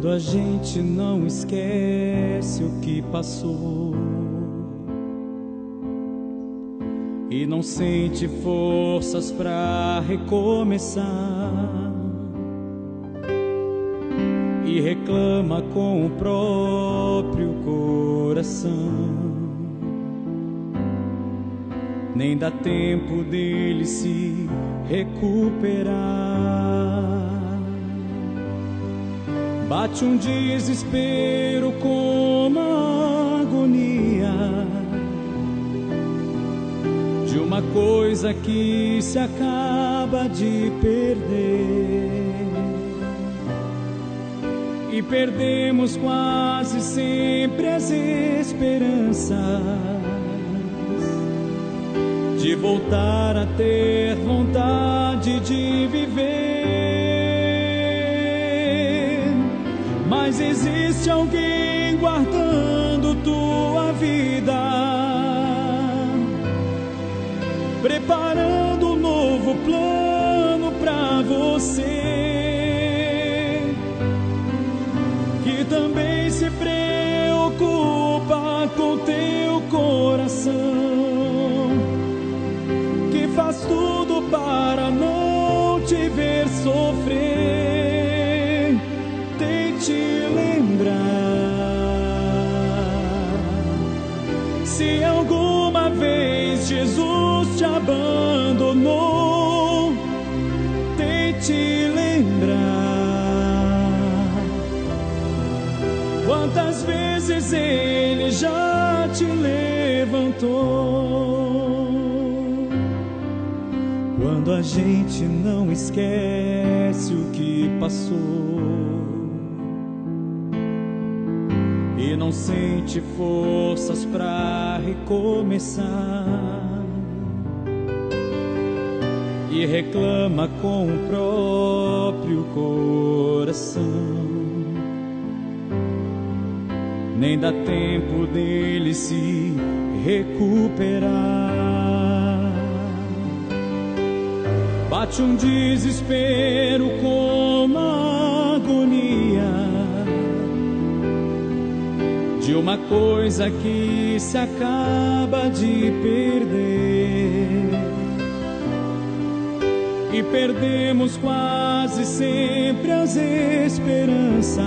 Quando a gente não esquece o que passou e não sente forças para recomeçar e reclama com o próprio coração. Nem dá tempo dele se recuperar. Bate um desespero com uma agonia de uma coisa que se acaba de perder. E perdemos quase sempre as esperanças de voltar a ter vontade de Mas existe alguém guardando tua vida, preparando um novo plano para você, que também se preocupa com teu coração, que faz tudo para não te ver sofrer te lembrar. Se alguma vez Jesus te abandonou, tente lembrar. Quantas vezes ele já te levantou. Quando a gente não esquece o que passou e não sente forças para recomeçar e reclama com o próprio coração. Nem dá tempo dele se recuperar. Bate um desespero com uma coisa que se acaba de perder. E perdemos quase sempre as esperanças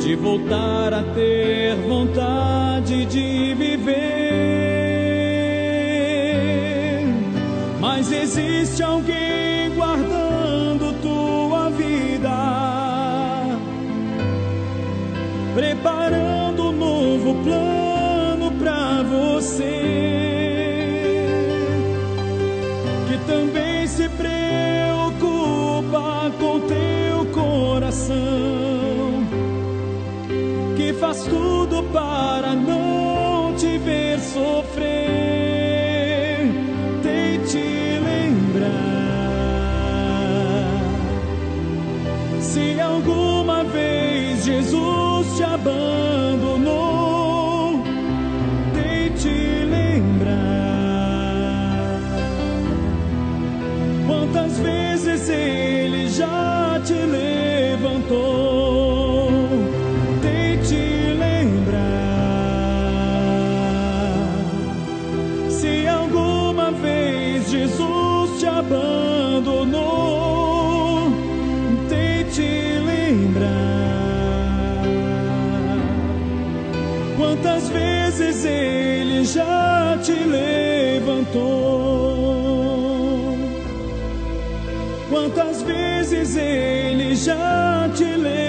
de voltar a ter vontade de viver. Mas existe alguém guardando preparando um novo plano para você, que também se preocupa com teu coração, que faz tudo para não te ver sofrer. Tente lembrar. Se alguma vez Jesus te abandonou, tente lembrar quantas vezes ele já te levantou. Quantas vezes ele já te levantou. Quantas vezes ele já te levantou.